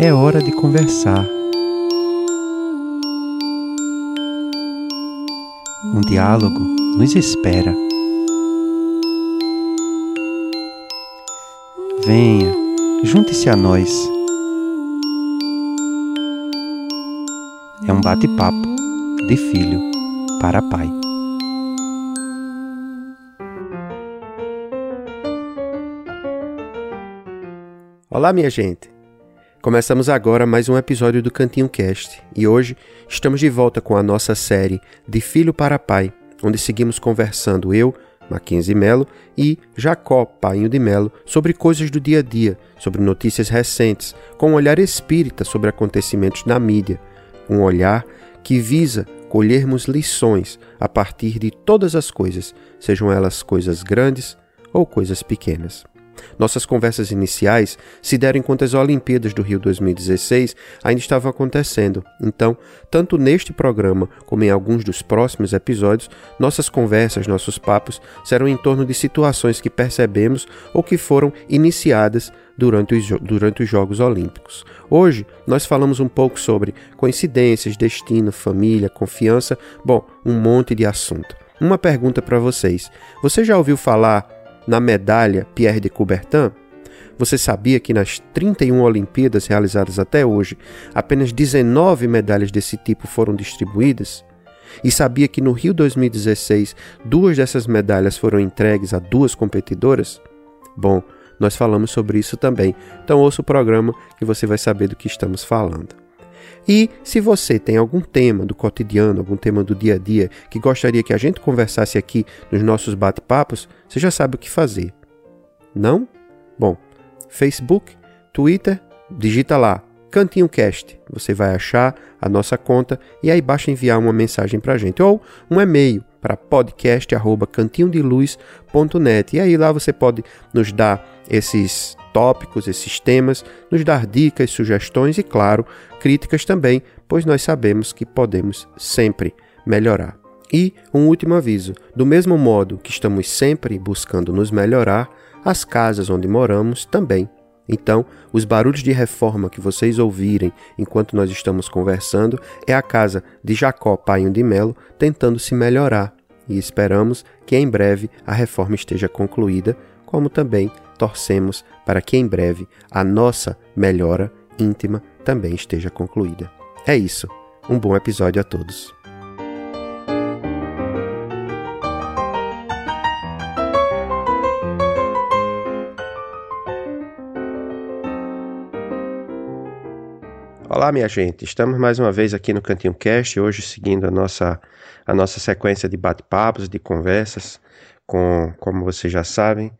É hora de conversar. Um diálogo nos espera. Venha, junte-se a nós. É um bate-papo de filho para pai. Olá, minha gente. Começamos agora mais um episódio do Cantinho Cast e hoje estamos de volta com a nossa série De Filho para Pai, onde seguimos conversando eu, Mackenzie Melo e Jacó Painho de Melo sobre coisas do dia a dia, sobre notícias recentes, com um olhar espírita sobre acontecimentos na mídia, um olhar que visa colhermos lições a partir de todas as coisas, sejam elas coisas grandes ou coisas pequenas. Nossas conversas iniciais se deram enquanto as Olimpíadas do Rio 2016 ainda estavam acontecendo. Então, tanto neste programa como em alguns dos próximos episódios, nossas conversas, nossos papos serão em torno de situações que percebemos ou que foram iniciadas durante os, durante os Jogos Olímpicos. Hoje, nós falamos um pouco sobre coincidências, destino, família, confiança, bom, um monte de assunto. Uma pergunta para vocês: você já ouviu falar na medalha Pierre de Coubertin? Você sabia que nas 31 Olimpíadas realizadas até hoje, apenas 19 medalhas desse tipo foram distribuídas? E sabia que no Rio 2016, duas dessas medalhas foram entregues a duas competidoras? Bom, nós falamos sobre isso também, então ouça o programa que você vai saber do que estamos falando. E se você tem algum tema do cotidiano, algum tema do dia a dia que gostaria que a gente conversasse aqui nos nossos bate-papos, você já sabe o que fazer. Não? Bom, Facebook, Twitter, digita lá Cantinho Cast. Você vai achar a nossa conta e aí basta enviar uma mensagem para a gente ou um e-mail para podcast@cantinhodeluz.net. E aí lá você pode nos dar esses tópicos, esses temas, nos dar dicas, sugestões e, claro, críticas também, pois nós sabemos que podemos sempre melhorar. E um último aviso: do mesmo modo que estamos sempre buscando nos melhorar, as casas onde moramos também. Então, os barulhos de reforma que vocês ouvirem enquanto nós estamos conversando é a casa de Jacó Painho de Melo tentando se melhorar. E esperamos que em breve a reforma esteja concluída, como também torcemos para que em breve a nossa melhora íntima também esteja concluída. É isso. Um bom episódio a todos. Olá, minha gente. Estamos mais uma vez aqui no Cantinho Cast, hoje seguindo a nossa, a nossa sequência de bate-papos, de conversas com, como vocês já sabem,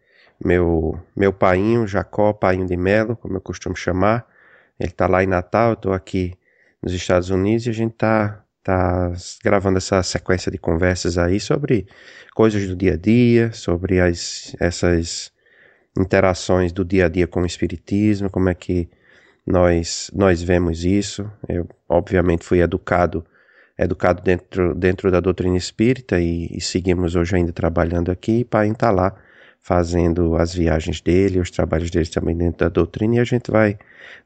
meu, meu painho, Jacó, painho de Melo, como eu costumo chamar. Ele está lá em Natal, eu estou aqui nos Estados Unidos e a gente está tá gravando essa sequência de conversas aí sobre coisas do dia a dia, sobre as, essas interações do dia a dia com o Espiritismo, como é que nós, nós vemos isso. Eu, obviamente, fui educado educado dentro, dentro da doutrina espírita e, e seguimos hoje ainda trabalhando aqui. E Pai está lá fazendo as viagens dele, os trabalhos dele também dentro da doutrina, e a gente vai,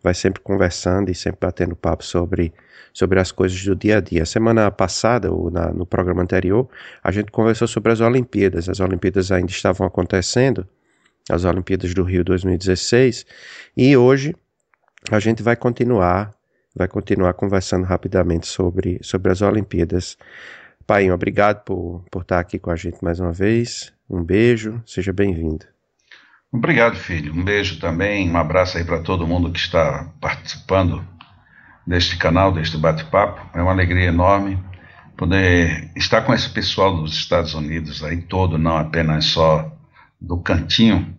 vai sempre conversando e sempre batendo papo sobre, sobre as coisas do dia a dia. Semana passada, ou na, no programa anterior, a gente conversou sobre as Olimpíadas. As Olimpíadas ainda estavam acontecendo, as Olimpíadas do Rio 2016, e hoje a gente vai continuar, vai continuar conversando rapidamente sobre, sobre as Olimpíadas. Pai, obrigado por, por estar aqui com a gente mais uma vez. Um beijo, seja bem-vindo. Obrigado, filho. Um beijo também, um abraço aí para todo mundo que está participando deste canal, deste bate-papo. É uma alegria enorme poder estar com esse pessoal dos Estados Unidos aí todo, não apenas só do cantinho,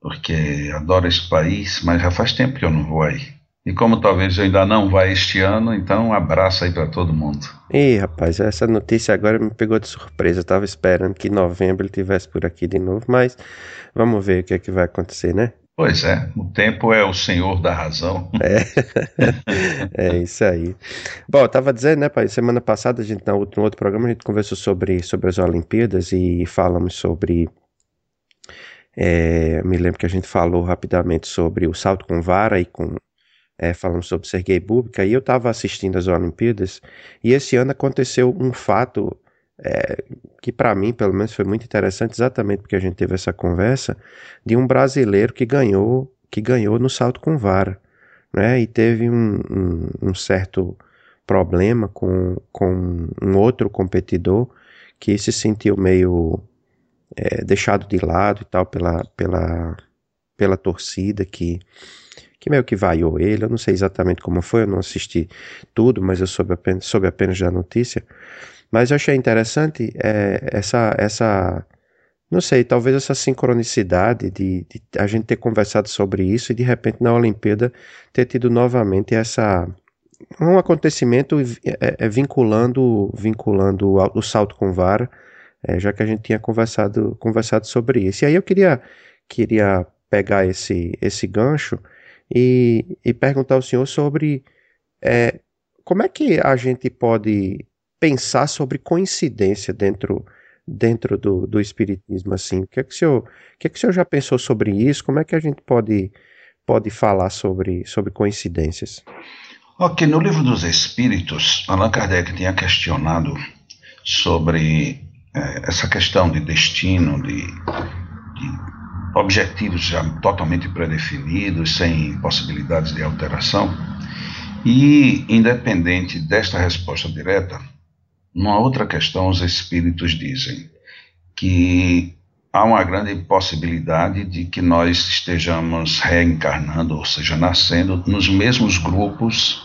porque adoro esse país, mas já faz tempo que eu não vou aí. E como talvez ainda não vá este ano, então um abraço aí para todo mundo. Ih, rapaz, essa notícia agora me pegou de surpresa. Eu tava esperando que em novembro ele estivesse por aqui de novo, mas vamos ver o que é que vai acontecer, né? Pois é, o tempo é o senhor da razão. É, é isso aí. Bom, eu tava dizendo, né, pai, semana passada, a gente, no outro, no outro programa, a gente conversou sobre, sobre as Olimpíadas e falamos sobre é, me lembro que a gente falou rapidamente sobre o salto com vara e com é, falando sobre Sergei Bubka, e eu estava assistindo as Olimpíadas, e esse ano aconteceu um fato é, que para mim, pelo menos, foi muito interessante, exatamente porque a gente teve essa conversa, de um brasileiro que ganhou, que ganhou no salto com vara, né, e teve um, um, um certo problema com, com um outro competidor que se sentiu meio é, deixado de lado e tal pela, pela, pela torcida que que meio que vaiou ele. Eu não sei exatamente como foi, eu não assisti tudo, mas eu soube apenas, soube apenas da notícia. Mas eu achei interessante é, essa, essa, não sei, talvez essa sincronicidade de, de, a gente ter conversado sobre isso e de repente na Olimpíada ter tido novamente essa um acontecimento é, é, vinculando vinculando o salto com vara, é, já que a gente tinha conversado conversado sobre isso. E aí eu queria queria pegar esse esse gancho e, e perguntar ao senhor sobre é, como é que a gente pode pensar sobre coincidência dentro dentro do, do espiritismo assim? O que é que o senhor o que é que o senhor já pensou sobre isso? Como é que a gente pode pode falar sobre sobre coincidências? Ok no livro dos Espíritos Allan Kardec tinha questionado sobre é, essa questão de destino de, de objetivos já totalmente predefinidos, sem possibilidades de alteração. E, independente desta resposta direta, numa outra questão, os espíritos dizem que há uma grande possibilidade de que nós estejamos reencarnando, ou seja, nascendo nos mesmos grupos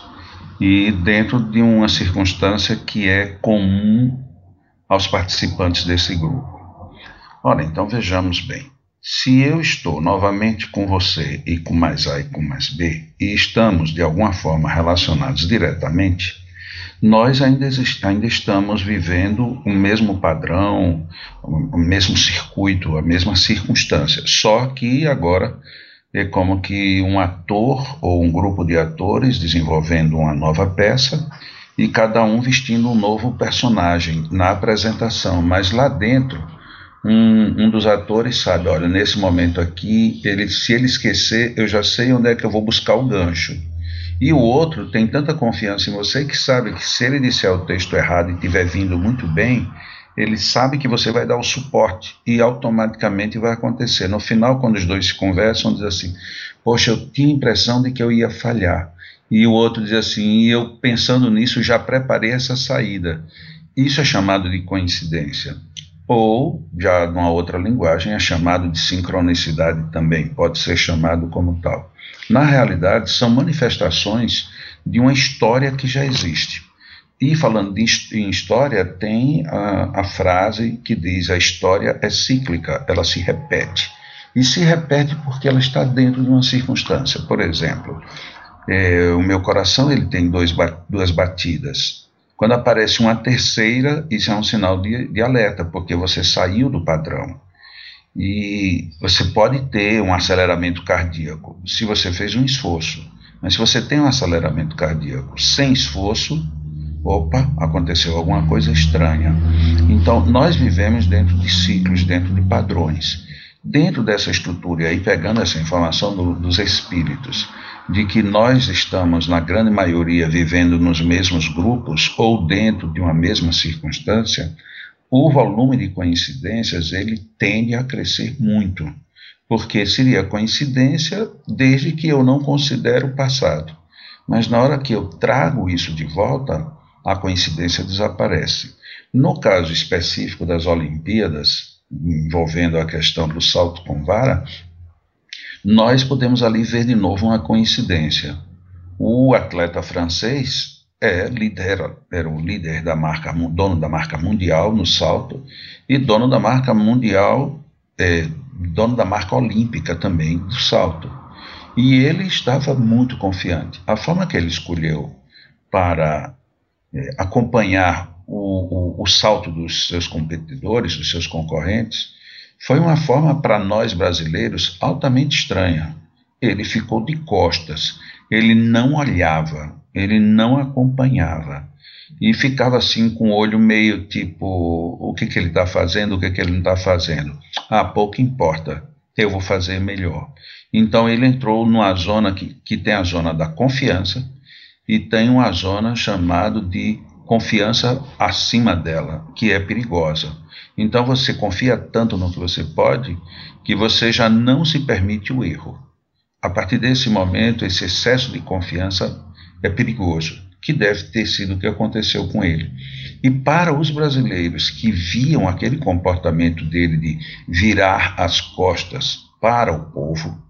e dentro de uma circunstância que é comum aos participantes desse grupo. Ora, então vejamos bem. Se eu estou novamente com você e com mais A e com mais B, e estamos de alguma forma relacionados diretamente, nós ainda, ainda estamos vivendo o mesmo padrão, o mesmo circuito, a mesma circunstância, só que agora é como que um ator ou um grupo de atores desenvolvendo uma nova peça e cada um vestindo um novo personagem na apresentação, mas lá dentro um, um dos atores sabe, olha, nesse momento aqui, ele, se ele esquecer, eu já sei onde é que eu vou buscar o gancho. E o outro tem tanta confiança em você que sabe que se ele disser o texto errado e estiver vindo muito bem, ele sabe que você vai dar o suporte e automaticamente vai acontecer. No final, quando os dois se conversam, diz assim: Poxa, eu tinha a impressão de que eu ia falhar. E o outro diz assim: E eu pensando nisso já preparei essa saída. Isso é chamado de coincidência ou, já numa outra linguagem, é chamado de sincronicidade também, pode ser chamado como tal. Na realidade, são manifestações de uma história que já existe. E falando em história, tem a, a frase que diz: a história é cíclica, ela se repete. E se repete porque ela está dentro de uma circunstância. Por exemplo, é, o meu coração ele tem dois, duas batidas. Quando aparece uma terceira, isso é um sinal de, de alerta, porque você saiu do padrão. E você pode ter um aceleramento cardíaco se você fez um esforço. Mas se você tem um aceleramento cardíaco sem esforço, opa, aconteceu alguma coisa estranha. Então, nós vivemos dentro de ciclos, dentro de padrões. Dentro dessa estrutura, e aí pegando essa informação do, dos espíritos, de que nós estamos, na grande maioria, vivendo nos mesmos grupos ou dentro de uma mesma circunstância, o volume de coincidências ele tende a crescer muito, porque seria coincidência desde que eu não considero o passado. Mas na hora que eu trago isso de volta, a coincidência desaparece. No caso específico das Olimpíadas, envolvendo a questão do salto com vara, nós podemos ali ver de novo uma coincidência. O atleta francês é líder, era o líder da marca, dono da marca mundial no salto e dono da marca mundial, é, dono da marca olímpica também do salto. E ele estava muito confiante. A forma que ele escolheu para é, acompanhar o, o, o salto dos seus competidores, dos seus concorrentes, foi uma forma para nós brasileiros altamente estranha. Ele ficou de costas, ele não olhava, ele não acompanhava e ficava assim com o olho meio tipo: o que, que ele está fazendo, o que, que ele não está fazendo. Ah, pouco importa, eu vou fazer melhor. Então ele entrou numa zona que, que tem a zona da confiança e tem uma zona chamada de confiança acima dela, que é perigosa. Então você confia tanto no que você pode que você já não se permite o erro. A partir desse momento, esse excesso de confiança é perigoso, que deve ter sido o que aconteceu com ele. E para os brasileiros que viam aquele comportamento dele de virar as costas para o povo,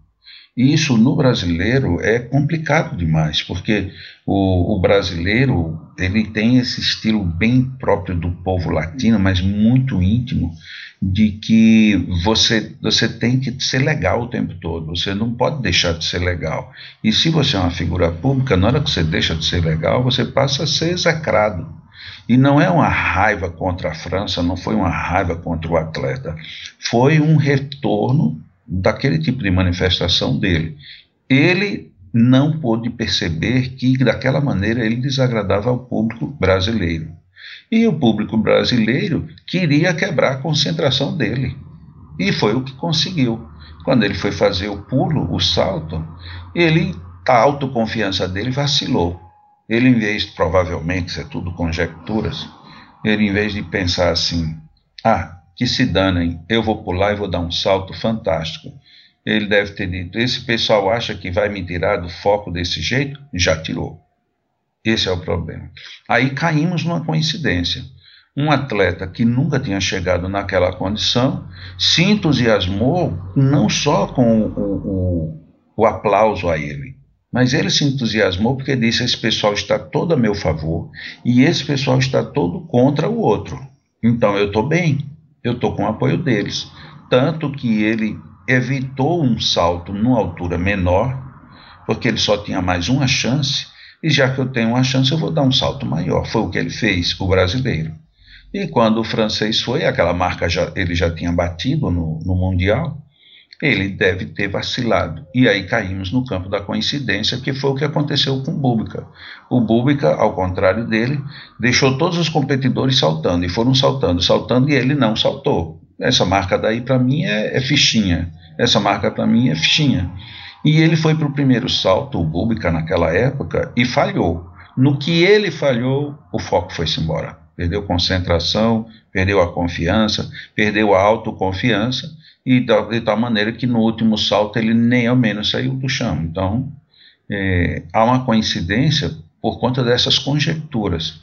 e isso no brasileiro é complicado demais, porque o, o, brasileiro ele tem esse estilo bem próprio do povo latino, mas muito íntimo, de que você, você tem que ser legal o tempo todo, você não pode deixar de ser legal. E se você é uma figura pública, na hora que você deixa de ser legal, você passa a ser execrado. E não é uma raiva contra a França, não foi uma raiva contra o atleta, foi um retorno daquele tipo de manifestação dele. Ele não pôde perceber que daquela maneira ele desagradava ao público brasileiro. E o público brasileiro queria quebrar a concentração dele. E foi o que conseguiu. Quando ele foi fazer o pulo, o salto, ele a autoconfiança dele vacilou. Ele, em vez, provavelmente, isso é tudo conjecturas, ele, em vez de pensar assim, ah, que se danem, eu vou pular e vou dar um salto fantástico. Ele deve ter dito: esse pessoal acha que vai me tirar do foco desse jeito? Já tirou. Esse é o problema. Aí caímos numa coincidência. Um atleta que nunca tinha chegado naquela condição se entusiasmou não só com o, o, o aplauso a ele, mas ele se entusiasmou porque disse: esse pessoal está todo a meu favor e esse pessoal está todo contra o outro. Então eu estou bem eu estou com o apoio deles. Tanto que ele evitou um salto numa altura menor, porque ele só tinha mais uma chance, e já que eu tenho uma chance, eu vou dar um salto maior. Foi o que ele fez, o brasileiro. E quando o francês foi, aquela marca já, ele já tinha batido no, no Mundial, ele deve ter vacilado. E aí caímos no campo da coincidência, que foi o que aconteceu com o Búbica. O Búbica, ao contrário dele, deixou todos os competidores saltando, e foram saltando, saltando, e ele não saltou. Essa marca daí, para mim, é, é, fichinha. Essa marca, para mim, é fichinha. E ele foi para o primeiro salto, o Búbica, naquela época, e falhou. No que ele falhou, o foco foi-se embora. Perdeu concentração, perdeu a confiança, perdeu a autoconfiança, e de tal maneira que no último salto ele nem ao menos saiu do chão. Então, é, há uma coincidência por conta dessas conjecturas.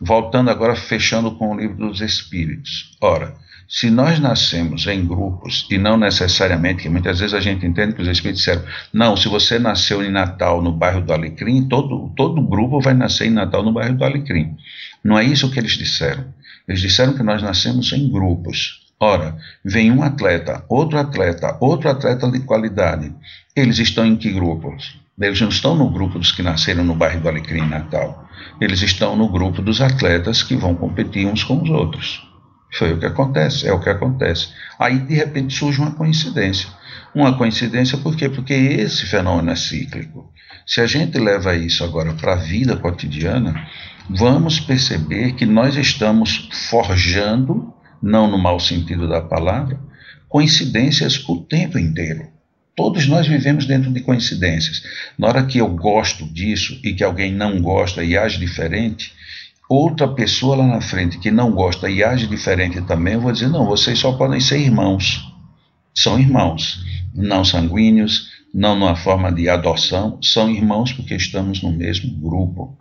Voltando agora, fechando com o livro dos Espíritos. Ora, se nós nascemos em grupos, e não necessariamente, que muitas vezes a gente entende que os Espíritos disseram, não, se você nasceu em Natal no bairro do Alecrim, todo, todo grupo vai nascer em Natal no bairro do Alecrim. Não é isso que eles disseram. Eles disseram que nós nascemos em grupos. Ora, vem um atleta, outro atleta, outro atleta de qualidade. Eles estão em que grupos? Eles não estão no grupo dos que nasceram no bairro do Alecrim, Natal. Eles estão no grupo dos atletas que vão competir uns com os outros. Foi o que acontece, é o que acontece. Aí, de repente, surge uma coincidência. Uma coincidência por quê? Porque esse fenômeno é cíclico. Se a gente leva isso agora para a vida cotidiana, vamos perceber que nós estamos forjando não no mau sentido da palavra, coincidências o tempo inteiro. Todos nós vivemos dentro de coincidências. Na hora que eu gosto disso e que alguém não gosta e age diferente, outra pessoa lá na frente que não gosta e age diferente também, eu vou dizer: não, vocês só podem ser irmãos. São irmãos, não sanguíneos, não numa forma de adoção, são irmãos porque estamos no mesmo grupo.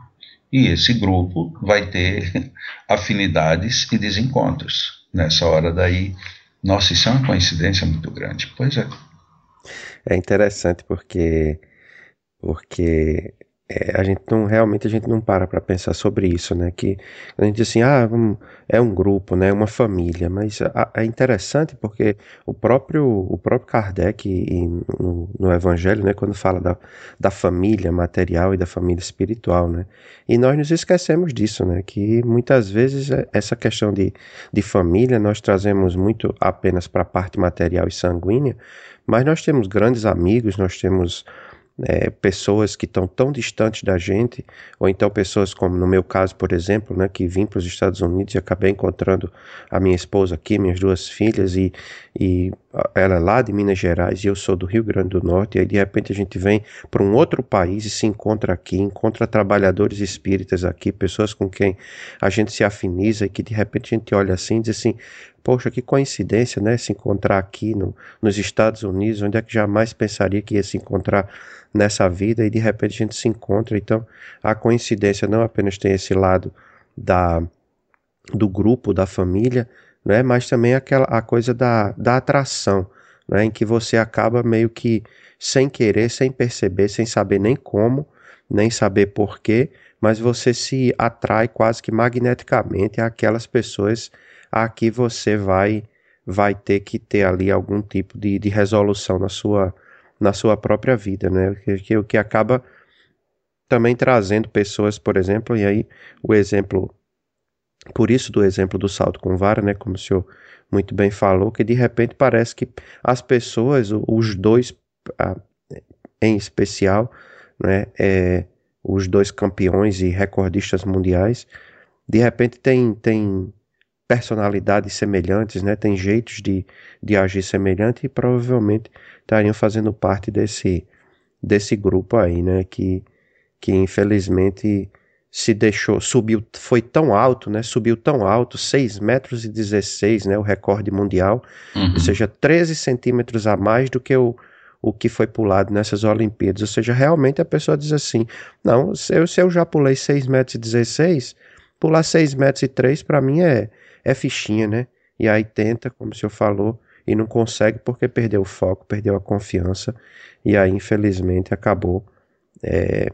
E esse grupo vai ter afinidades e desencontros nessa hora daí. Nossa, isso é uma coincidência muito grande. Pois é. É interessante porque porque é, a gente não realmente a gente não para para pensar sobre isso, né? Que a gente diz assim, ah, é um grupo, né? Uma família, mas é interessante porque o próprio o próprio Kardec no, no, Evangelho, né? Quando fala da, da família material e da família espiritual, né? E nós nos esquecemos disso, né? Que muitas vezes é, essa questão de, de família nós trazemos muito apenas para a parte material e sanguínea, mas nós temos grandes amigos, nós temos é, pessoas que estão tão distantes da gente, ou então pessoas como no meu caso, por exemplo, né, que vim para os Estados Unidos e acabei encontrando a minha esposa aqui, minhas duas filhas, e, e ela é lá de Minas Gerais e eu sou do Rio Grande do Norte, e aí de repente a gente vem para um outro país e se encontra aqui, encontra trabalhadores espíritas aqui, pessoas com quem a gente se afiniza e que de repente a gente olha assim e diz assim, poxa, que coincidência, né, se encontrar aqui no, nos Estados Unidos, onde é que jamais pensaria que ia se encontrar nessa vida e de repente a gente se encontra. Então, a coincidência não apenas tem esse lado da do grupo, da família, né, mas também aquela a coisa da, da atração, né, em que você acaba meio que sem querer, sem perceber, sem saber nem como, nem saber porquê, mas você se atrai quase que magneticamente àquelas pessoas a que você vai vai ter que ter ali algum tipo de, de resolução na sua na sua própria vida, né? Que, o que acaba também trazendo pessoas, por exemplo, e aí o exemplo, por isso do exemplo do salto com vara, né? Como o senhor muito bem falou, que de repente parece que as pessoas, os dois em especial, né? É, os dois campeões e recordistas mundiais, de repente tem, tem personalidades semelhantes, né? Tem jeitos de, de agir semelhante e provavelmente estariam fazendo parte desse desse grupo aí, né? Que que infelizmente se deixou, subiu, foi tão alto, né? Subiu tão alto, 6 metros e 16, né? O recorde mundial, uhum. ou seja, 13 centímetros a mais do que o, o que foi pulado nessas Olimpíadas. Ou seja, realmente a pessoa diz assim: não, se eu, se eu já pulei 6 metros e 16, pular 6 metros e 3 para mim é, é fichinha, né? E aí tenta, como o senhor falou, e não consegue porque perdeu o foco, perdeu a confiança, e aí infelizmente acabou é,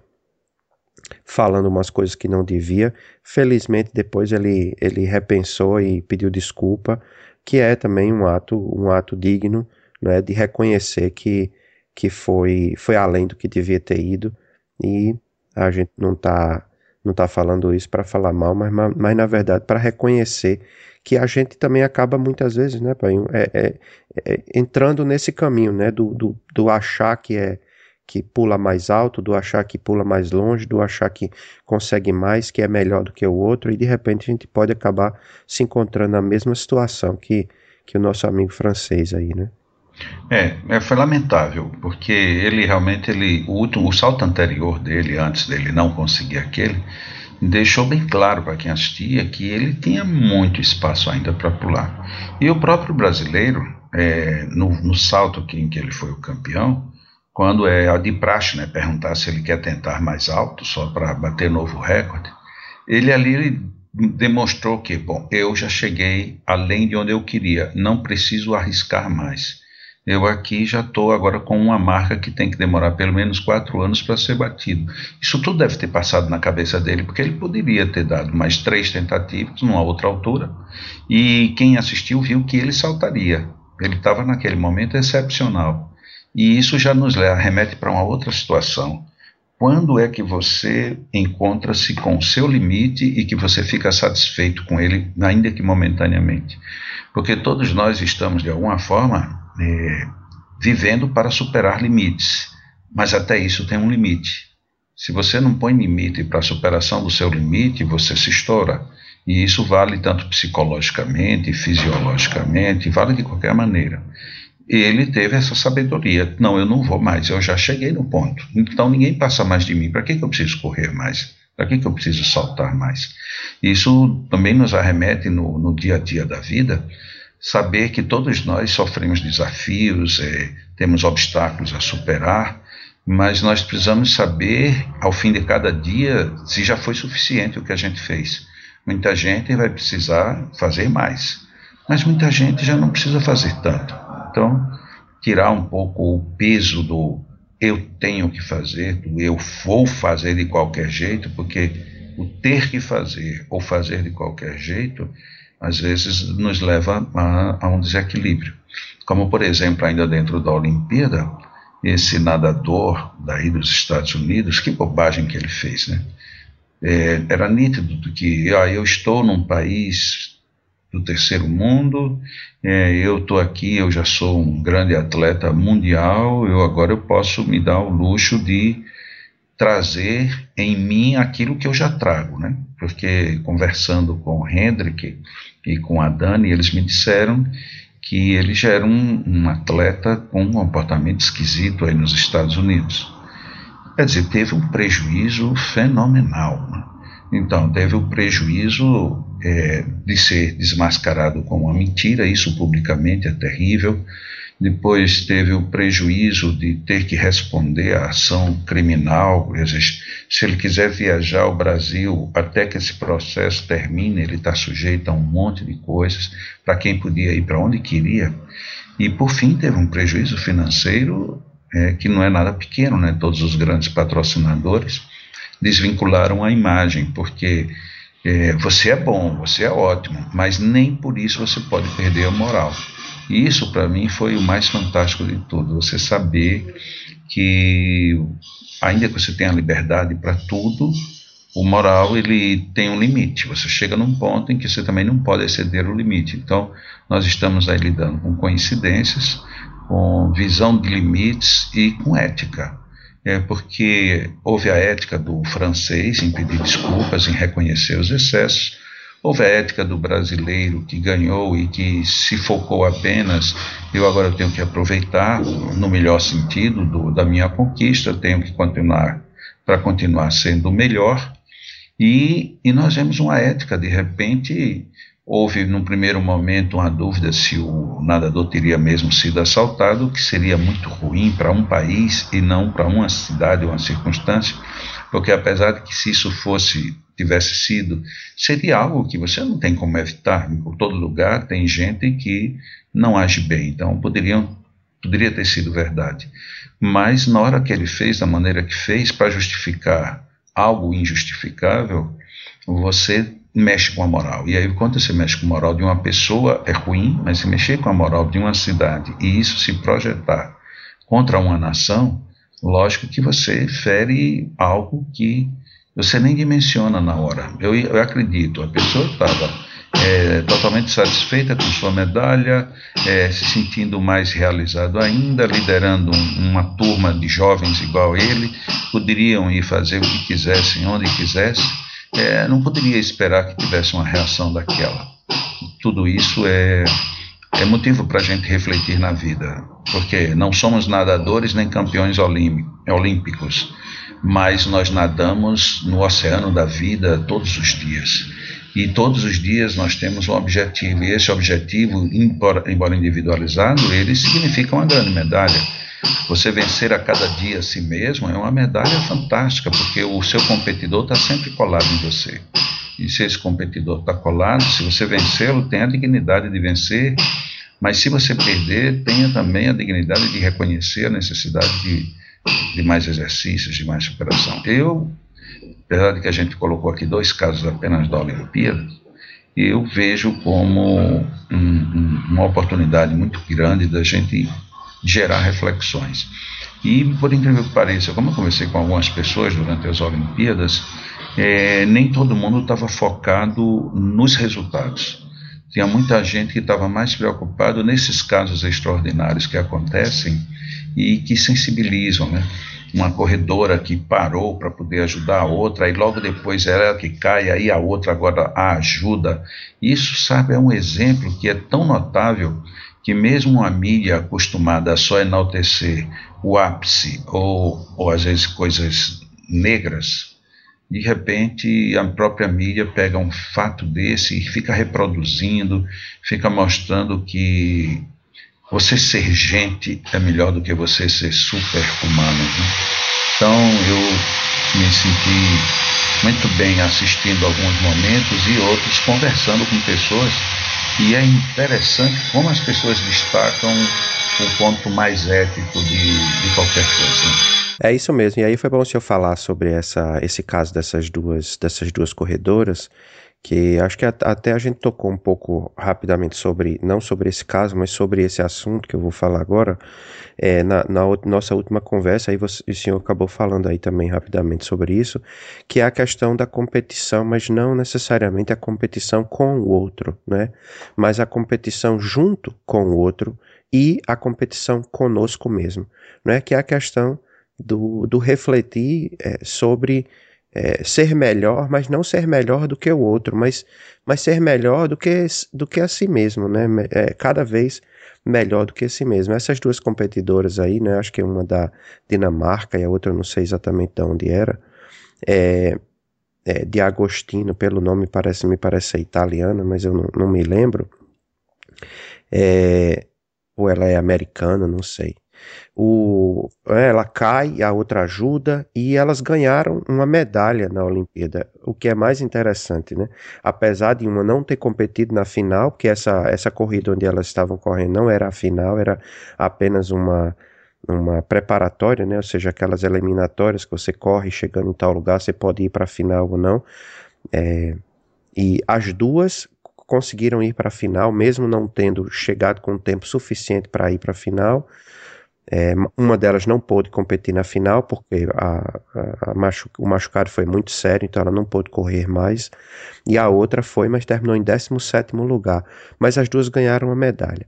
falando umas coisas que não devia. Felizmente depois ele, ele repensou e pediu desculpa, que é também um ato, um ato digno né, de reconhecer que, que foi, foi além do que devia ter ido, e a gente não está não está falando isso para falar mal, mas, mas na verdade para reconhecer que a gente também acaba muitas vezes, né, pai, é, é, é, entrando nesse caminho, né, do, do, do achar que é que pula mais alto, do achar que pula mais longe, do achar que consegue mais, que é melhor do que o outro, e de repente a gente pode acabar se encontrando na mesma situação que, que o nosso amigo francês aí, né? É, é, foi lamentável, porque ele realmente, ele, o, último, o salto anterior dele, antes dele não conseguir aquele, deixou bem claro para quem assistia que ele tinha muito espaço ainda para pular. E o próprio brasileiro, é, no, no, salto que, em que ele foi o campeão, quando é de praxe né, perguntar se ele quer tentar mais alto, só para bater novo recorde, ele ali demonstrou que, bom, eu já cheguei além de onde eu queria, não preciso arriscar mais eu aqui já estou agora com uma marca que tem que demorar pelo menos quatro anos para ser batido. Isso tudo deve ter passado na cabeça dele, porque ele poderia ter dado mais três tentativas numa outra altura, e quem assistiu viu que ele saltaria. Ele estava naquele momento excepcional. E isso já nos remete para uma outra situação. Quando é que você encontra-se com o seu limite e que você fica satisfeito com ele, ainda que momentaneamente? Porque todos nós estamos, de alguma forma, é, vivendo para superar limites, mas até isso tem um limite. Se você não põe limite para a superação do seu limite, você se estoura. E isso vale tanto psicologicamente, fisiologicamente, vale de qualquer maneira. Ele teve essa sabedoria. Não, eu não vou mais, eu já cheguei no ponto. Então ninguém passa mais de mim. Para que, que eu preciso correr mais? Para que, que eu preciso saltar mais? Isso também nos arremete no, no dia a dia da vida saber que todos nós sofremos desafios, é, temos obstáculos a superar, mas nós precisamos saber, ao fim de cada dia, se já foi suficiente o que a gente fez. Muita gente vai precisar fazer mais, mas muita gente já não precisa fazer tanto. Então, tirar um pouco o peso do eu tenho que fazer, do eu vou fazer de qualquer jeito, porque o ter que fazer ou fazer de qualquer jeito, às vezes nos leva a, a um desequilíbrio. Como, por exemplo, ainda dentro da Olimpíada, esse nadador daí dos Estados Unidos, que bobagem que ele fez, né? É, era nítido que ah, eu estou num país do terceiro mundo, é, eu estou aqui, eu já sou um grande atleta mundial, eu agora eu posso me dar o luxo de trazer em mim aquilo que eu já trago, né? Porque conversando com o Hendrick e com a Dani, eles me disseram que ele já era um, um atleta com um comportamento esquisito aí nos Estados Unidos. Quer dizer, teve um prejuízo fenomenal. Né? Então, teve o prejuízo é, de ser desmascarado como uma mentira, isso publicamente é terrível. Depois teve o prejuízo de ter que responder à ação criminal. Se ele quiser viajar ao Brasil até que esse processo termine, ele está sujeito a um monte de coisas para quem podia ir para onde queria. E por fim teve um prejuízo financeiro é, que não é nada pequeno, né? Todos os grandes patrocinadores desvincularam a imagem, porque é, você é bom, você é ótimo, mas nem por isso você pode perder a moral. E isso para mim foi o mais fantástico de tudo, você saber que ainda que você tenha liberdade para tudo, o moral ele tem um limite. Você chega num ponto em que você também não pode exceder o limite. Então, nós estamos aí lidando com coincidências, com visão de limites e com ética é porque houve a ética do francês em pedir desculpas, em reconhecer os excessos, houve a ética do brasileiro que ganhou e que se focou apenas, eu agora tenho que aproveitar no melhor sentido do, da minha conquista, tenho que continuar para continuar sendo o melhor, e, e nós vemos uma ética, de repente, Houve, num primeiro momento, uma dúvida se o nadador teria mesmo sido assaltado, o que seria muito ruim para um país e não para uma cidade ou uma circunstância, porque apesar de que se isso fosse tivesse sido, seria algo que você não tem como evitar. Por todo lugar tem gente que não age bem, então poderiam, poderia ter sido verdade. Mas na hora que ele fez, da maneira que fez, para justificar algo injustificável, você mexe com a moral. E aí, quando você mexe com a moral de uma pessoa, é ruim, mas se mexer com a moral de uma cidade e isso se projetar contra uma nação, lógico que você fere algo que você nem dimensiona na hora. Eu, eu acredito, a pessoa estava é, totalmente satisfeita com sua medalha, é, se sentindo mais realizado ainda, liderando um, uma turma de jovens igual ele, poderiam ir fazer o que quisessem, onde quisessem, é, não poderia esperar que tivesse uma reação daquela. Tudo isso é, é motivo para a gente refletir na vida, porque não somos nadadores nem campeões olímpicos, mas nós nadamos no oceano da vida todos os dias. E todos os dias nós temos um objetivo, e esse objetivo, embora, individualizado, ele significa uma grande medalha você vencer a cada dia a si mesmo é uma medalha fantástica, porque o seu competidor está sempre colado em você. E se esse competidor está colado, se você vencê-lo, tem a dignidade de vencer, mas se você perder, tenha também a dignidade de reconhecer a necessidade de, de mais exercícios, de mais superação. Eu, apesar de que a gente colocou aqui dois casos apenas da Olimpíada, eu vejo como um, um, uma oportunidade muito grande da gente gerar reflexões. E, por incrível que pareça, como eu conversei com algumas pessoas durante as Olimpíadas, é, nem todo mundo estava focado nos resultados. Tinha muita gente que estava mais preocupado nesses casos extraordinários que acontecem e que sensibilizam, né? Uma corredora que parou para poder ajudar a outra, e logo depois ela que cai, aí a outra agora a ajuda. Isso, sabe, é um exemplo que é tão notável que mesmo uma mídia acostumada a só enaltecer o ápice ou, ou às vezes coisas negras, de repente a própria mídia pega um fato desse e fica reproduzindo, fica mostrando que você ser gente é melhor do que você ser super humano. Né? Então eu me senti muito bem assistindo alguns momentos e outros conversando com pessoas E é interessante como as pessoas destacam o ponto mais ético de, de qualquer coisa. É isso mesmo. E aí foi bom o senhor falar sobre essa, esse caso dessas duas, dessas duas corredoras, que acho que até a gente tocou um pouco rapidamente sobre, não sobre esse caso, mas sobre esse assunto que eu vou falar agora, é, na, na nossa última conversa, aí você, o senhor acabou falando aí também rapidamente sobre isso, que é a questão da competição, mas não necessariamente a competição com o outro, né? Mas a competição junto com o outro e a competição conosco mesmo, né? Que é a questão do, do refletir é, sobre é, ser melhor, mas não ser melhor do que o outro, mas, mas ser melhor do que, do que a si mesmo, né? É, cada vez melhor do que a si mesmo. Essas duas competidoras aí, né? Acho que é uma da Dinamarca e a outra eu não sei exatamente de onde era. É, é, de Agostino, pelo nome parece me parece ser italiana, mas eu não, não me lembro. É, ou ela é americana, não sei. O, é, ela cai, a outra ajuda e elas ganharam uma medalha na Olimpíada, o que é mais interessante, né? Apesar de uma não ter competido na final, porque essa, essa corrida onde elas estavam correndo não era a final, era apenas uma, uma preparatória, né? Ou seja, aquelas eliminatórias que você corre chegando em tal lugar, você pode ir para a final ou não. É, e as duas conseguiram ir para a final, mesmo não tendo chegado com tempo suficiente para ir para a final. É, uma delas não pôde competir na final porque a, a, a machu, o machucado foi muito sério, então ela não pôde correr mais. E a outra foi, mas terminou em 17 lugar. Mas as duas ganharam a medalha.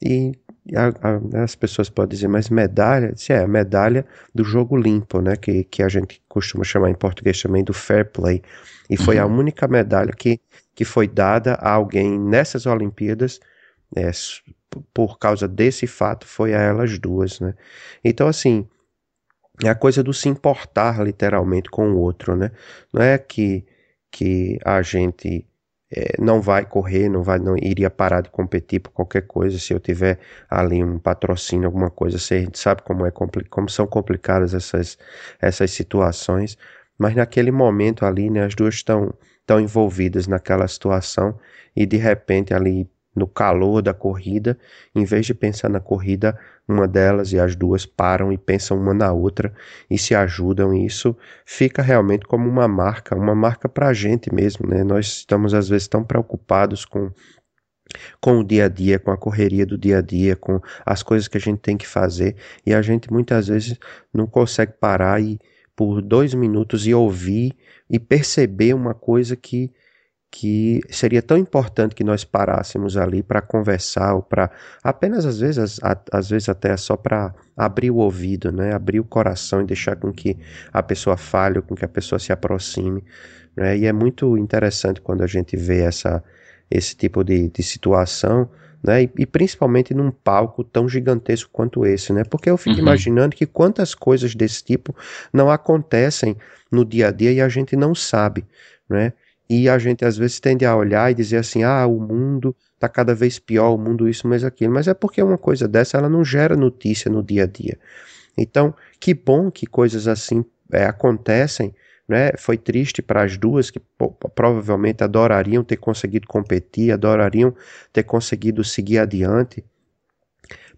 E a, as pessoas podem dizer, mas medalha? Se é, a medalha do jogo limpo, né? Que, que a gente costuma chamar em português também do fair play. E foi a uhum. única medalha que, que foi dada a alguém nessas Olimpíadas. É, por causa desse fato foi a elas duas, né? Então, assim, é a coisa do se importar literalmente com o outro, né? Não é que, que a gente é, não vai correr, não vai, não iria parar de competir por qualquer coisa se eu tiver ali um patrocínio, alguma coisa. Assim, a gente sabe como é como são complicadas essas essas situações, mas naquele momento ali, né, as duas estão estão envolvidas naquela situação e de repente ali no calor da corrida, em vez de pensar na corrida, uma delas e as duas param e pensam uma na outra e se ajudam. E isso fica realmente como uma marca, uma marca para a gente mesmo, né? Nós estamos às vezes tão preocupados com com o dia a dia, com a correria do dia a dia, com as coisas que a gente tem que fazer e a gente muitas vezes não consegue parar e por dois minutos e ouvir e perceber uma coisa que que seria tão importante que nós parássemos ali para conversar ou para apenas às vezes às vezes até só para abrir o ouvido, né, abrir o coração e deixar com que a pessoa fale, com que a pessoa se aproxime, né? E é muito interessante quando a gente vê essa esse tipo de, de situação, né? E, e, principalmente num palco tão gigantesco quanto esse, né? Porque eu fico uhum. imaginando que quantas coisas desse tipo não acontecem no dia a dia e a gente não sabe, né? E a gente às vezes tende a olhar e dizer assim: ah, o mundo está cada vez pior, o mundo isso, mas aquilo. Mas é porque uma coisa dessa ela não gera notícia no dia a dia. Então, que bom que coisas assim é, acontecem. Né? Foi triste para as duas que pô, provavelmente adorariam ter conseguido competir, adorariam ter conseguido seguir adiante.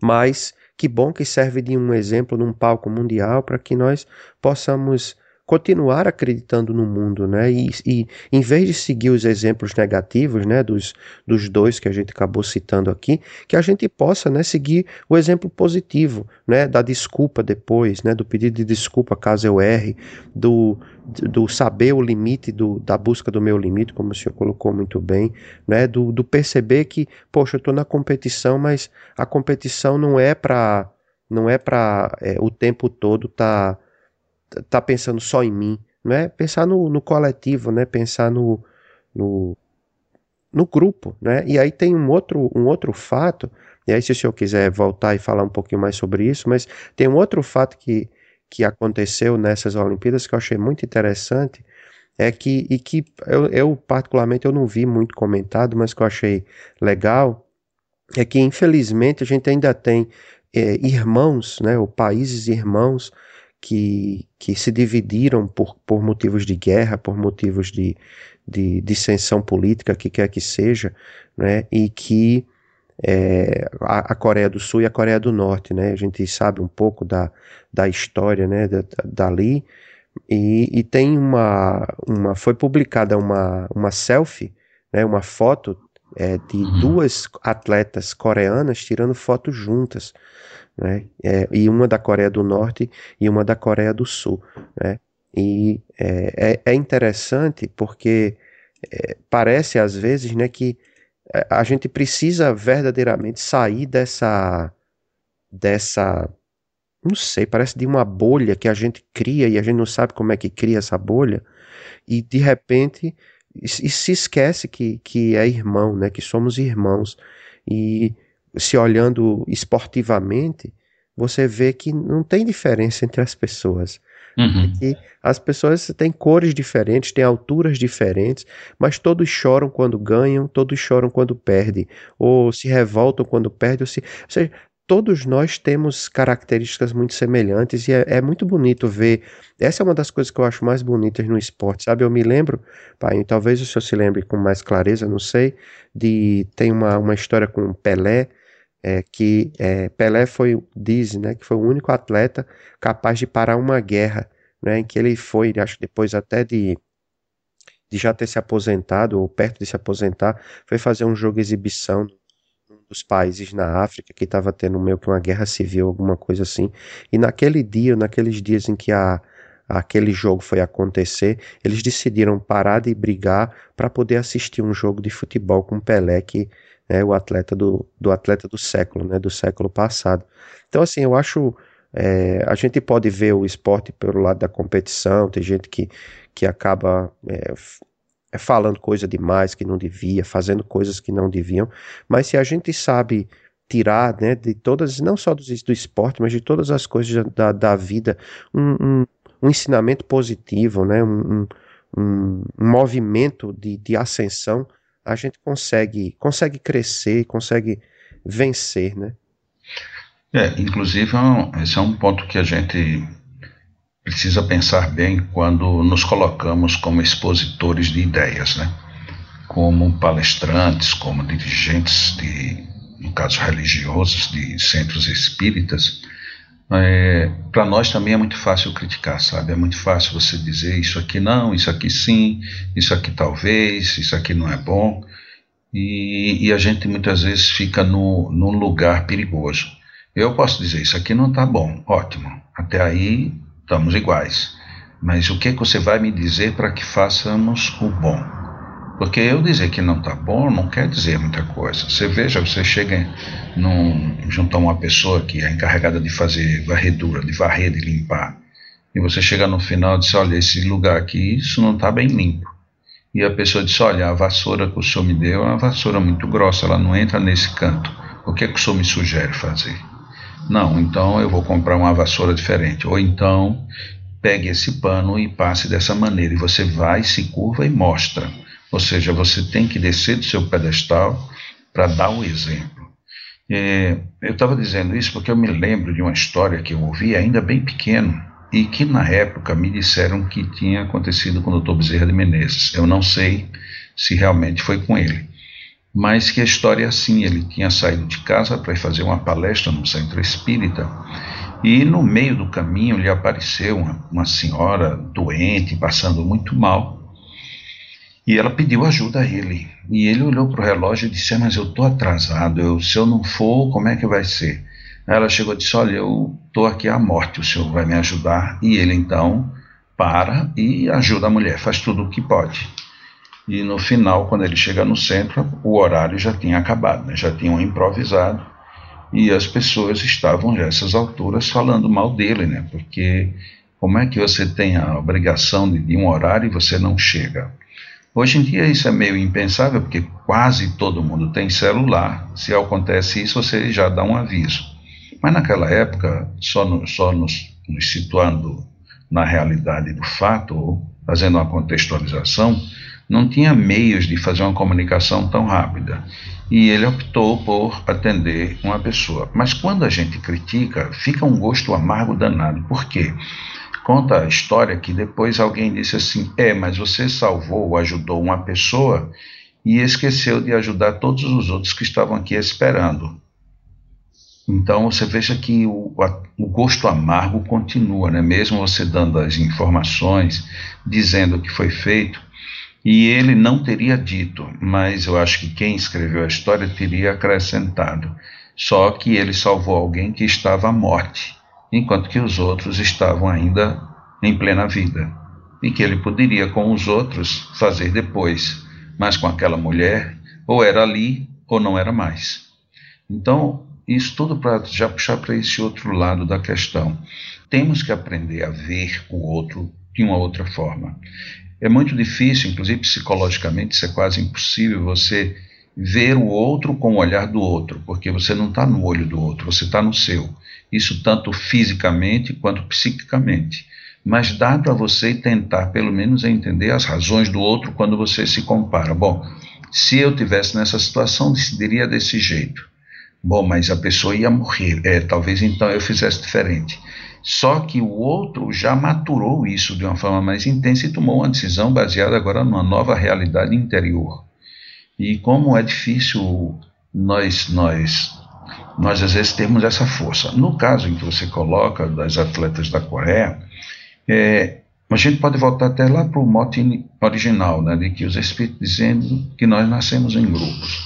Mas que bom que serve de um exemplo num palco mundial para que nós possamos continuar acreditando no mundo, né? E, e em vez de seguir os exemplos negativos, né, dos, dos dois que a gente acabou citando aqui, que a gente possa, né, seguir o exemplo positivo, né, da desculpa depois, né, do pedido de desculpa caso eu erre, do, do saber o limite do, da busca do meu limite, como o senhor colocou muito bem, né, do, do perceber que, poxa, eu estou na competição, mas a competição não é para não é para é, o tempo todo tá tá pensando só em mim, não é pensar no, no coletivo, né? Pensar no, no, no grupo, né? E aí tem um outro, um outro fato, e aí se o senhor quiser voltar e falar um pouquinho mais sobre isso, mas tem um outro fato que, que aconteceu nessas Olimpíadas que eu achei muito interessante, é que, e que eu, eu particularmente eu não vi muito comentado, mas que eu achei legal, é que infelizmente a gente ainda tem é, irmãos, né, ou países irmãos, que, que se dividiram por, por motivos de guerra, por motivos de, de dissensão política, que quer que seja, né, e que é, a, a, Coreia do Sul e a Coreia do Norte, né, a gente sabe um pouco da, da história, né, da, dali, e, e tem uma, uma, foi publicada uma, uma selfie, né, uma foto é, de uhum. duas atletas coreanas tirando fotos juntas, né, é, e uma da Coreia do Norte e uma da Coreia do Sul, né, e é, é, é interessante porque é, parece às vezes né, que a gente precisa verdadeiramente sair dessa dessa não sei, parece de uma bolha que a gente cria e a gente não sabe como é que cria essa bolha e de repente e, se esquece que, que é irmão, né, que somos irmãos. E se olhando esportivamente você vê que não tem diferença entre as pessoas Uhum. E as pessoas têm cores diferentes, têm alturas diferentes, mas todos choram quando ganham, todos choram quando perdem, ou se revoltam quando perdem, ou, se... ou seja, todos nós temos características muito semelhantes e é, é, muito bonito ver. Essa é uma das coisas que eu acho mais bonitas no esporte, sabe? Eu me lembro, pai, talvez o senhor se lembre com mais clareza, não sei, de tem uma, uma história com Pelé. É, que é, Pelé foi, diz, né, que foi o único atleta capaz de parar uma guerra, né, em que ele foi, acho depois até de, de já ter se aposentado, ou perto de se aposentar, foi fazer um jogo exibição dos países na África que estava tendo meio que uma guerra civil, alguma coisa assim. E naquele dia, naqueles dias em que a, aquele jogo foi acontecer, eles decidiram parar de brigar para poder assistir um jogo de futebol com Pelé, que é o atleta do, do atleta do século, né, do século passado. Então, assim, eu acho. É, a gente pode ver o esporte pelo lado da competição, tem gente que, que acaba é, é, falando coisa demais que não devia, fazendo coisas que não deviam, mas se a gente sabe tirar né, de todas, não só do, do esporte, mas de todas as coisas da, da vida, um, um, um ensinamento positivo, né, um, um, um movimento de, de ascensão, a gente consegue, consegue crescer, consegue vencer, né? É, inclusive, é esse é um ponto que a gente precisa pensar bem quando nos colocamos como expositores de ideias, né? Como palestrantes, como dirigentes de, no caso religiosos, de centros espíritas, é, para nós também é muito fácil criticar, sabe? É muito fácil você dizer isso aqui não, isso aqui sim, isso aqui talvez, isso aqui não é bom. E, e a gente muitas vezes fica no, num lugar perigoso. Eu posso dizer, isso aqui não está bom, ótimo, até aí estamos iguais. Mas o que, que você vai me dizer para que façamos o bom? Porque eu dizer que não está bom não quer dizer muita coisa. Você veja, você chega num, junto a uma pessoa que é encarregada de fazer varredura, de varrer, de limpar, e você chega no final e diz: Olha, esse lugar aqui, isso não está bem limpo. E a pessoa diz: Olha, a vassoura que o senhor me deu é uma vassoura muito grossa, ela não entra nesse canto. O que, é que o senhor me sugere fazer? Não, então eu vou comprar uma vassoura diferente. Ou então pegue esse pano e passe dessa maneira. E você vai, se curva e mostra ou seja, você tem que descer do seu pedestal para dar o exemplo. É, eu estava dizendo isso porque eu me lembro de uma história que eu ouvi ainda bem pequeno e que na época me disseram que tinha acontecido com o Dr. Bezerra de Menezes. Eu não sei se realmente foi com ele, mas que a história é assim: ele tinha saído de casa para fazer uma palestra no centro espírita e no meio do caminho lhe apareceu uma, uma senhora doente, passando muito mal. E ela pediu ajuda a ele. E ele olhou para o relógio e disse: ah, Mas eu estou atrasado, eu, se eu não for, como é que vai ser? Ela chegou e disse: Olha, eu estou aqui à morte, o senhor vai me ajudar. E ele então para e ajuda a mulher, faz tudo o que pode. E no final, quando ele chega no centro, o horário já tinha acabado, né? já tinham improvisado e as pessoas estavam já essas alturas falando mal dele, né? Porque como é que você tem a obrigação de, de um horário e você não chega? Hoje em dia isso é meio impensável, porque quase todo mundo tem celular. Se acontece isso, você já dá um aviso. Mas naquela época, só, no, só nos, nos situando na realidade do fato, ou fazendo uma contextualização, não tinha meios de fazer uma comunicação tão rápida. E ele optou por atender uma pessoa. Mas quando a gente critica, fica um gosto amargo danado. Por quê? Conta a história que depois alguém disse assim: é, mas você salvou ou ajudou uma pessoa e esqueceu de ajudar todos os outros que estavam aqui esperando. Então você veja que o, o, gosto amargo continua, né? mesmo você dando as informações, dizendo o que foi feito, e ele não teria dito, mas eu acho que quem escreveu a história teria acrescentado. Só que ele salvou alguém que estava à morte, enquanto que os outros estavam ainda em plena vida. E que ele poderia, com os outros, fazer depois, mas com aquela mulher, ou era ali ou não era mais. Então, isso tudo para já puxar para esse outro lado da questão. Temos que aprender a ver o outro de uma outra forma. É muito difícil, inclusive psicologicamente, isso é quase impossível você ver o outro com o olhar do outro, porque você não está no olho do outro, você está no seu. Isso tanto fisicamente quanto psiquicamente. Mas dá para você tentar, pelo menos, entender as razões do outro quando você se compara. Bom, se eu tivesse nessa situação, decidiria desse jeito. Bom, mas a pessoa ia morrer. É, talvez então eu fizesse diferente. Só que o outro já maturou isso de uma forma mais intensa e tomou uma decisão baseada agora numa nova realidade interior. E como é difícil nós, nós, nós às vezes termos essa força. No caso em que você coloca das atletas da Coreia, é, a gente pode voltar até lá para o mote original, né, de que os espíritos dizendo que nós nascemos em grupos.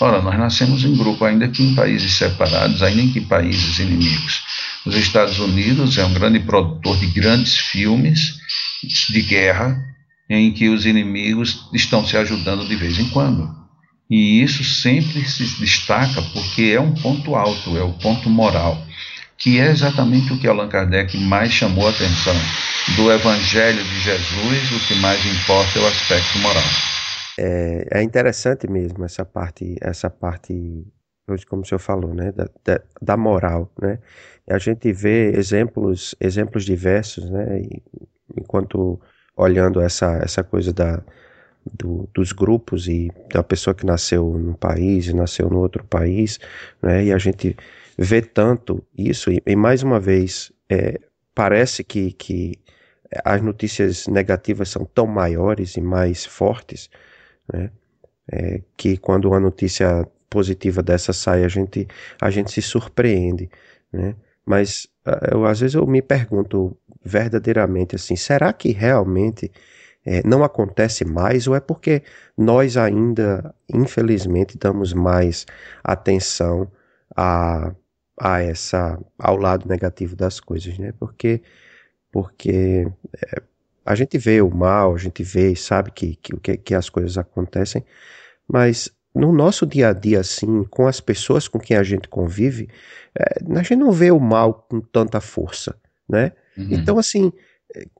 Ora, nós nascemos em grupo, ainda que em países separados, ainda que em países inimigos. Os Estados Unidos é um grande produtor de grandes filmes de guerra em que os inimigos estão se ajudando de vez em quando. E isso sempre se destaca porque é um ponto alto, é o ponto moral, que é exatamente o que Allan Kardec mais chamou a atenção. Do Evangelho de Jesus, o que mais importa é o aspecto moral. É, é interessante mesmo essa parte, essa parte como o senhor falou, né, da, da, da moral, né, a gente vê exemplos, exemplos diversos, né, enquanto olhando essa, essa coisa da, do, dos grupos e da pessoa que nasceu num país e nasceu no outro país, né, e a gente vê tanto isso, e, e mais uma vez, é, parece que, que as notícias negativas são tão maiores e mais fortes, né, é, que quando uma notícia positiva dessa sai, a gente, a gente se surpreende, né? Mas eu, às vezes eu me pergunto verdadeiramente assim, será que realmente é, não acontece mais ou é porque nós ainda, infelizmente, damos mais atenção a, a essa, ao lado negativo das coisas, né? Porque, porque é, a gente vê o mal, a gente vê e sabe que, que, que as coisas acontecem, mas no nosso dia a dia, assim, com as pessoas com quem a gente convive, é, a gente não vê o mal com tanta força, né? Uhum. Então, assim,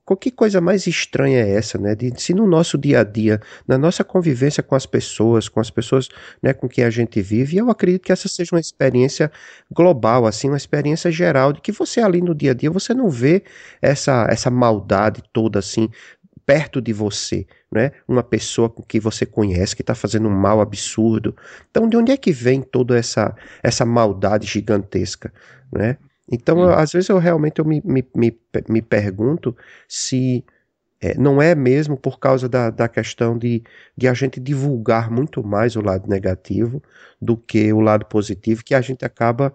qualquer coisa mais estranha é essa, né? De, se no nosso dia a dia, na nossa convivência com as pessoas, com as pessoas né, com quem a gente vive, eu acredito que essa seja uma experiência global, assim, uma experiência geral, de que você ali no dia a dia, você não vê essa, essa maldade toda, assim, perto de você, né? Uma pessoa que você conhece que está fazendo um mal absurdo. Então, de onde é que vem toda essa essa maldade gigantesca, né? Então, eu, às vezes eu realmente eu me, me, me, me pergunto se é, não é mesmo por causa da, da questão de, de a gente divulgar muito mais o lado negativo do que o lado positivo, que a gente acaba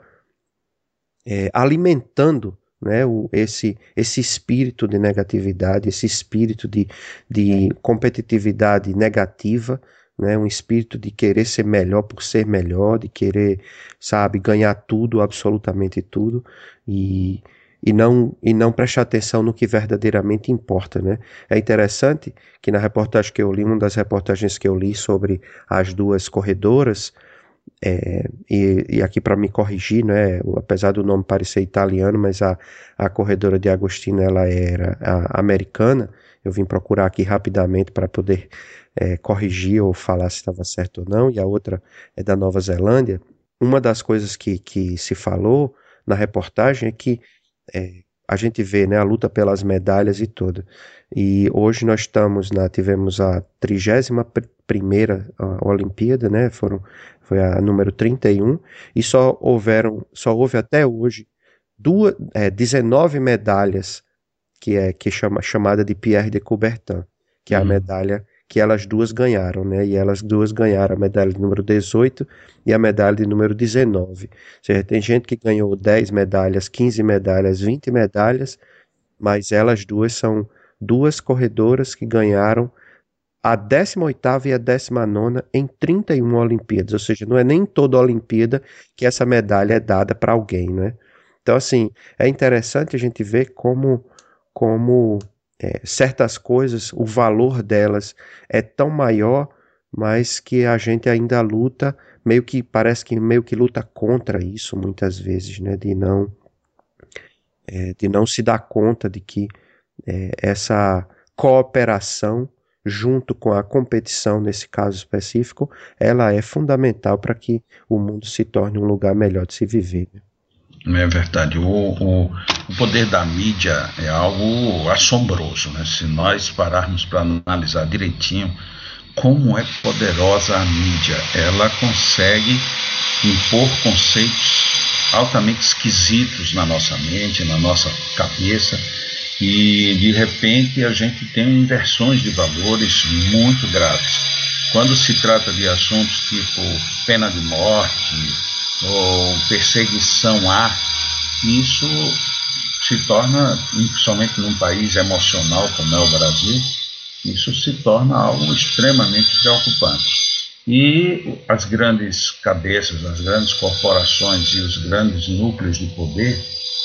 é, alimentando né, o, esse, esse espírito de negatividade, esse espírito de, de competitividade negativa, né, um espírito de querer ser melhor por ser melhor, de querer, sabe, ganhar tudo, absolutamente tudo, e, e não e não prestar atenção no que verdadeiramente importa, né? É interessante que na reportagem que eu li, uma das reportagens que eu li sobre as duas corredoras, é, e, e, aqui para me corrigir, né, apesar do nome parecer italiano, mas a, a corredora de Agostinho ela era americana. Eu vim procurar aqui rapidamente para poder é, corrigir ou falar se estava certo ou não. E a outra é da Nova Zelândia. Uma das coisas que, que se falou na reportagem é que é, a gente vê né, a luta pelas medalhas e tudo. E hoje nós estamos na tivemos a trigésima primeira Olimpíada, né? Foram foi a número 31 e só houveram só houve até hoje duas, é, 19 medalhas que é que chama, chamada de Pierre de Coubertin, que é a uhum. medalha que elas duas ganharam, né? E elas duas ganharam a medalha de número 18 e a medalha de número 19. Ou seja, tem gente que ganhou 10 medalhas, 15 medalhas, 20 medalhas, mas elas duas são duas corredoras que ganharam a 18ª e a 19 em 31 Olimpíadas, ou seja, não é nem toda Olimpíada que essa medalha é dada para alguém, né? Então, assim, é interessante a gente ver como, como é, certas coisas, o valor delas é tão maior, mas que a gente ainda luta, meio que parece que meio que luta contra isso muitas vezes, né? De não, é, de não se dar conta de que é, essa cooperação junto com a competição nesse caso específico, ela é fundamental para que o mundo se torne um lugar melhor de se viver. Né? É verdade. O, o, o, poder da mídia é algo assombroso. Né? Se nós pararmos para analisar direitinho como é poderosa a mídia, ela consegue impor conceitos altamente esquisitos na nossa mente, na nossa cabeça e de repente a gente tem inversões de valores muito graves. Quando se trata de assuntos tipo pena de morte ou perseguição a, isso se torna, principalmente num país emocional como é o Brasil, isso se torna algo extremamente preocupante. E as grandes cabeças, as grandes corporações e os grandes núcleos de poder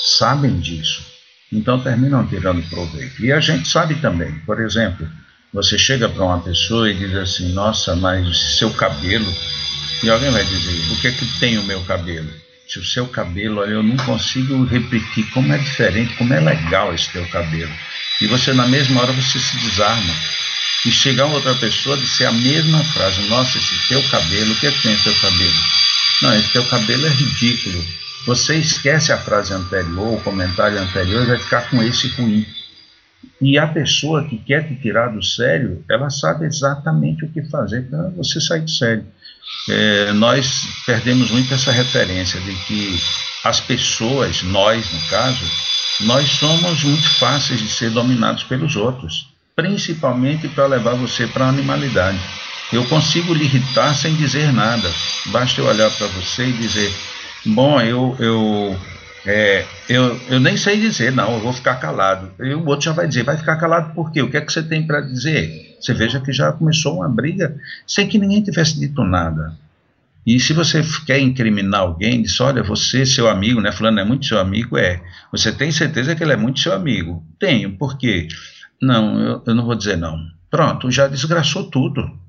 sabem disso então terminam tirando proveito. E a gente sabe também, por exemplo, você chega para uma pessoa e diz assim: Nossa, mas seu cabelo. E alguém vai dizer: O que é que tem o meu cabelo? Se o seu cabelo, eu não consigo repetir como é diferente, como é legal esse teu cabelo. E você, na mesma hora, você se desarma. E chegar outra pessoa dizer a mesma frase: Nossa, esse teu cabelo, o que é que tem esse teu cabelo? Não, esse teu cabelo é ridículo você esquece a frase anterior, o comentário anterior e vai ficar com esse ruim. E a pessoa que quer te tirar do sério, ela sabe exatamente o que fazer para você sair do sério. É, nós perdemos muito essa referência de que as pessoas, nós no caso, nós somos muito fáceis de ser dominados pelos outros, principalmente para levar você para a animalidade. Eu consigo lhe irritar sem dizer nada, basta eu olhar para você e dizer: Bom, eu, eu, é, eu, eu nem sei dizer, não, eu vou ficar calado. E o outro já vai dizer, vai ficar calado por quê? O que é que você tem para dizer? Você veja que já começou uma briga sem que ninguém tivesse dito nada. E se você quer incriminar alguém, diz, olha, você, seu amigo, né? Fulano é muito seu amigo, é. Você tem certeza que ele é muito seu amigo? Tenho, por quê? Não, eu, eu não vou dizer não. Pronto, já desgraçou tudo.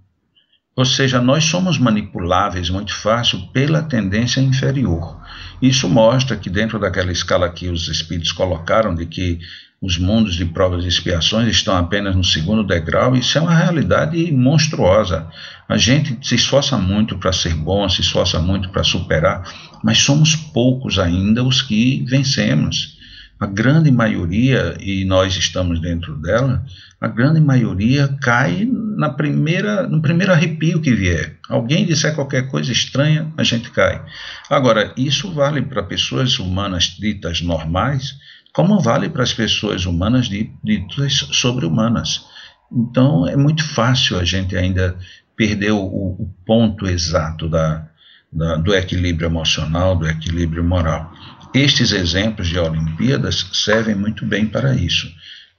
Ou seja, nós somos manipuláveis muito fácil pela tendência inferior. Isso mostra que, dentro daquela escala que os espíritos colocaram, de que os mundos de provas e expiações estão apenas no segundo degrau, isso é uma realidade monstruosa. A gente se esforça muito para ser bom, se esforça muito para superar, mas somos poucos ainda os que vencemos. A grande maioria, e nós estamos dentro dela, a grande maioria cai na primeira, no primeiro arrepio que vier. Alguém disser qualquer coisa estranha, a gente cai. Agora, isso vale para pessoas humanas ditas normais, como vale para as pessoas humanas ditas sobre-humanas. Então, é muito fácil a gente ainda perder o, o ponto exato da, da, do equilíbrio emocional, do equilíbrio moral. Estes exemplos de Olimpíadas servem muito bem para isso,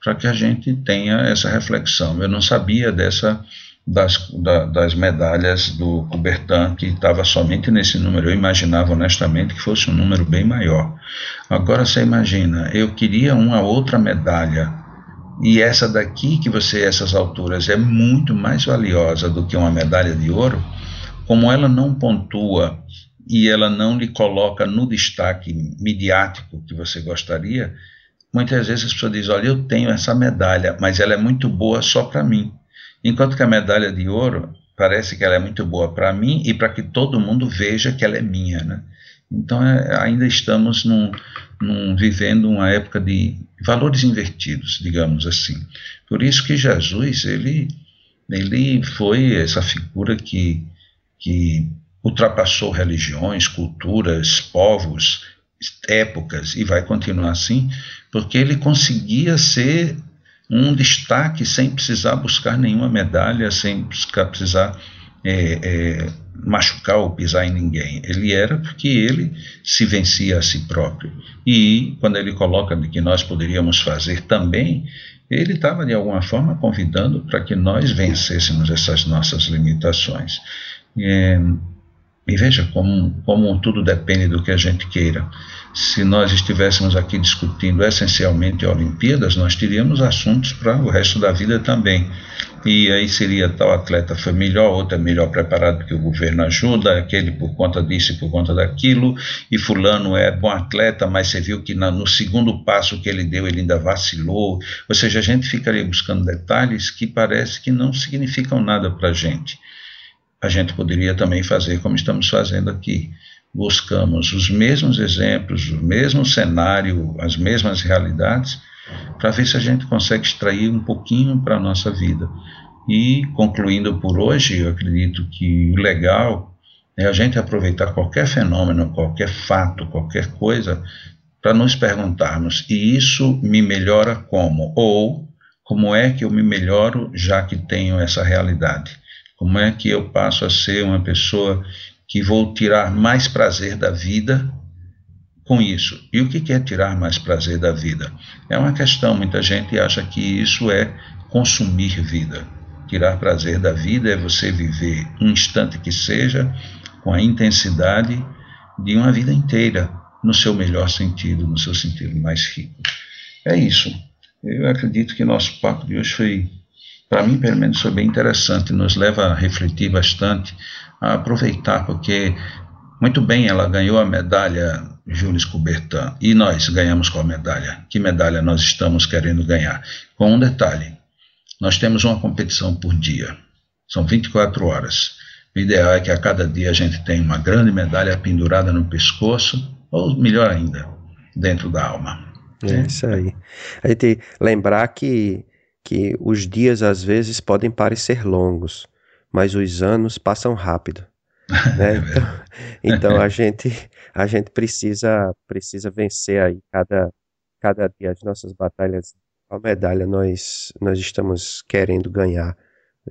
para que a gente tenha essa reflexão. Eu não sabia dessa das, da, das medalhas do Coubertin, que estava somente nesse número. Eu imaginava honestamente que fosse um número bem maior. Agora você imagina, eu queria uma outra medalha. E essa daqui, que você, essas alturas, é muito mais valiosa do que uma medalha de ouro, como ela não pontua e ela não lhe coloca no destaque midiático que você gostaria, muitas vezes as pessoas dizem: Olha, eu tenho essa medalha, mas ela é muito boa só para mim. Enquanto que a medalha de ouro parece que ela é muito boa para mim e para que todo mundo veja que ela é minha. Né? Então é, ainda estamos num, num, vivendo uma época de valores invertidos, digamos assim. Por isso que Jesus ele, ele foi essa figura que, que ultrapassou religiões, culturas, povos, épocas e vai continuar assim, porque ele conseguia ser um destaque sem precisar buscar nenhuma medalha, sem precisar é, é, machucar ou pisar em ninguém. Ele era porque ele se vencia a si próprio. E quando ele coloca que nós poderíamos fazer também, ele estava de alguma forma convidando para que nós vencêssemos essas nossas limitações. É, e veja como, como tudo depende do que a gente queira. Se nós estivéssemos aqui discutindo essencialmente Olimpíadas, nós teríamos assuntos para o resto da vida também. E aí seria tal atleta foi melhor, outro é melhor preparado porque o governo ajuda, aquele por conta disso e por conta daquilo, e fulano é bom atleta, mas você viu que na, no segundo passo que ele deu ele ainda vacilou. Ou seja, a gente ficaria buscando detalhes que parece que não significam nada para a gente a gente poderia também fazer como estamos fazendo aqui. Buscamos os mesmos exemplos, o mesmo cenário, as mesmas realidades, para ver se a gente consegue extrair um pouquinho para a nossa vida. E, concluindo por hoje, eu acredito que o legal é a gente aproveitar qualquer fenômeno, qualquer fato, qualquer coisa, para nos perguntarmos: e isso me melhora como? Ou como é que eu me melhoro já que tenho essa realidade? Como é que eu passo a ser uma pessoa que vou tirar mais prazer da vida com isso? E o que é tirar mais prazer da vida? É uma questão, muita gente acha que isso é consumir vida. Tirar prazer da vida é você viver um instante que seja com a intensidade de uma vida inteira, no seu melhor sentido, no seu sentido mais rico. É isso. Eu acredito que nosso papo de hoje foi para mim, pelo menos, foi bem interessante, nos leva a refletir bastante, a aproveitar, porque muito bem, ela ganhou a medalha Jules Coubertin e nós ganhamos qual medalha? Que medalha nós estamos querendo ganhar? Com um detalhe: nós temos uma competição por dia, são 24 horas. O ideal é que a cada dia a gente tenha uma grande medalha pendurada no pescoço, ou melhor ainda, dentro da alma. É isso aí. A gente lembrar que que os dias às vezes podem parecer longos, mas os anos passam rápido. Né? Então, então, a gente a gente precisa precisa vencer aí cada cada dia as nossas batalhas. A medalha nós nós estamos querendo ganhar,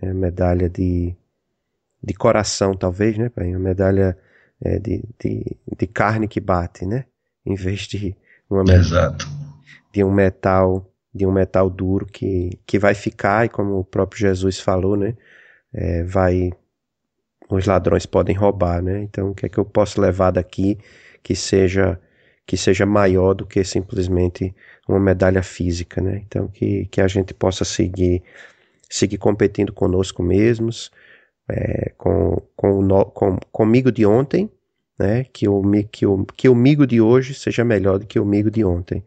né? medalha de de coração talvez, né, pai? Uma medalha é, de, de, de carne que bate, né? Em vez de uma medalha Exato. de um metal de um metal duro que, que vai ficar, e como o próprio Jesus falou, né? É, vai. Os ladrões podem roubar, né? Então, o que é que eu posso levar daqui que seja que seja maior do que simplesmente uma medalha física, né? Então, que, que a gente possa seguir seguir competindo conosco mesmos, é, com, com, com, comigo de ontem, né? Que o, que, o, que o migo de hoje seja melhor do que o migo de ontem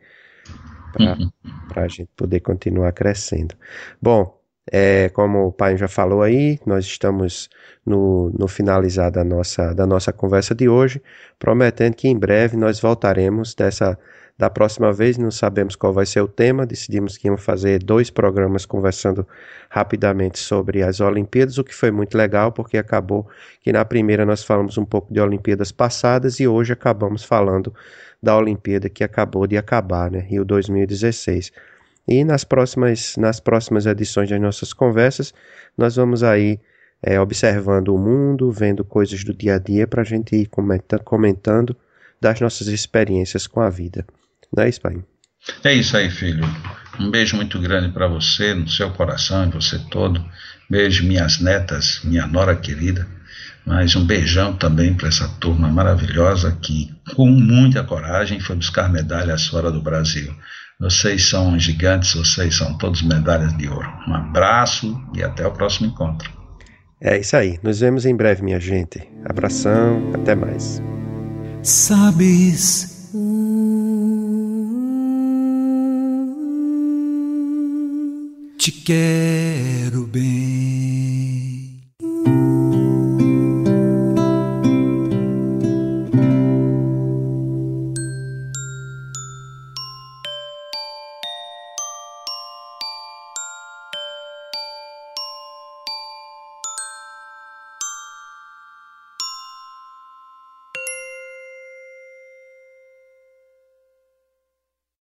para uhum. a gente poder continuar crescendo. Bom, é, como o pai já falou aí, nós estamos no, no finalizar da nossa, da nossa conversa de hoje, prometendo que em breve nós voltaremos dessa da próxima vez, não sabemos qual vai ser o tema, decidimos que íamos fazer dois programas conversando rapidamente sobre as Olimpíadas, o que foi muito legal, porque acabou que na primeira nós falamos um pouco de Olimpíadas passadas e hoje acabamos falando da Olimpíada que acabou de acabar, né, Rio 2016. E nas próximas, nas próximas edições das nossas conversas, nós vamos aí é, observando o mundo, vendo coisas do dia a dia para a gente ir comentando, das nossas experiências com a vida. Não é isso, pai? É isso aí, filho. Um beijo muito grande para você, no seu coração e você todo. Beijo, minhas netas, minha nora querida. Mas um beijão também para essa turma maravilhosa que, com muita coragem, foi buscar medalhas fora do Brasil. Vocês são gigantes, vocês são todos medalhas de ouro. Um abraço e até o próximo encontro. É isso aí. Nos vemos em breve, minha gente. Abração, até mais. Sabes. Te quero bem.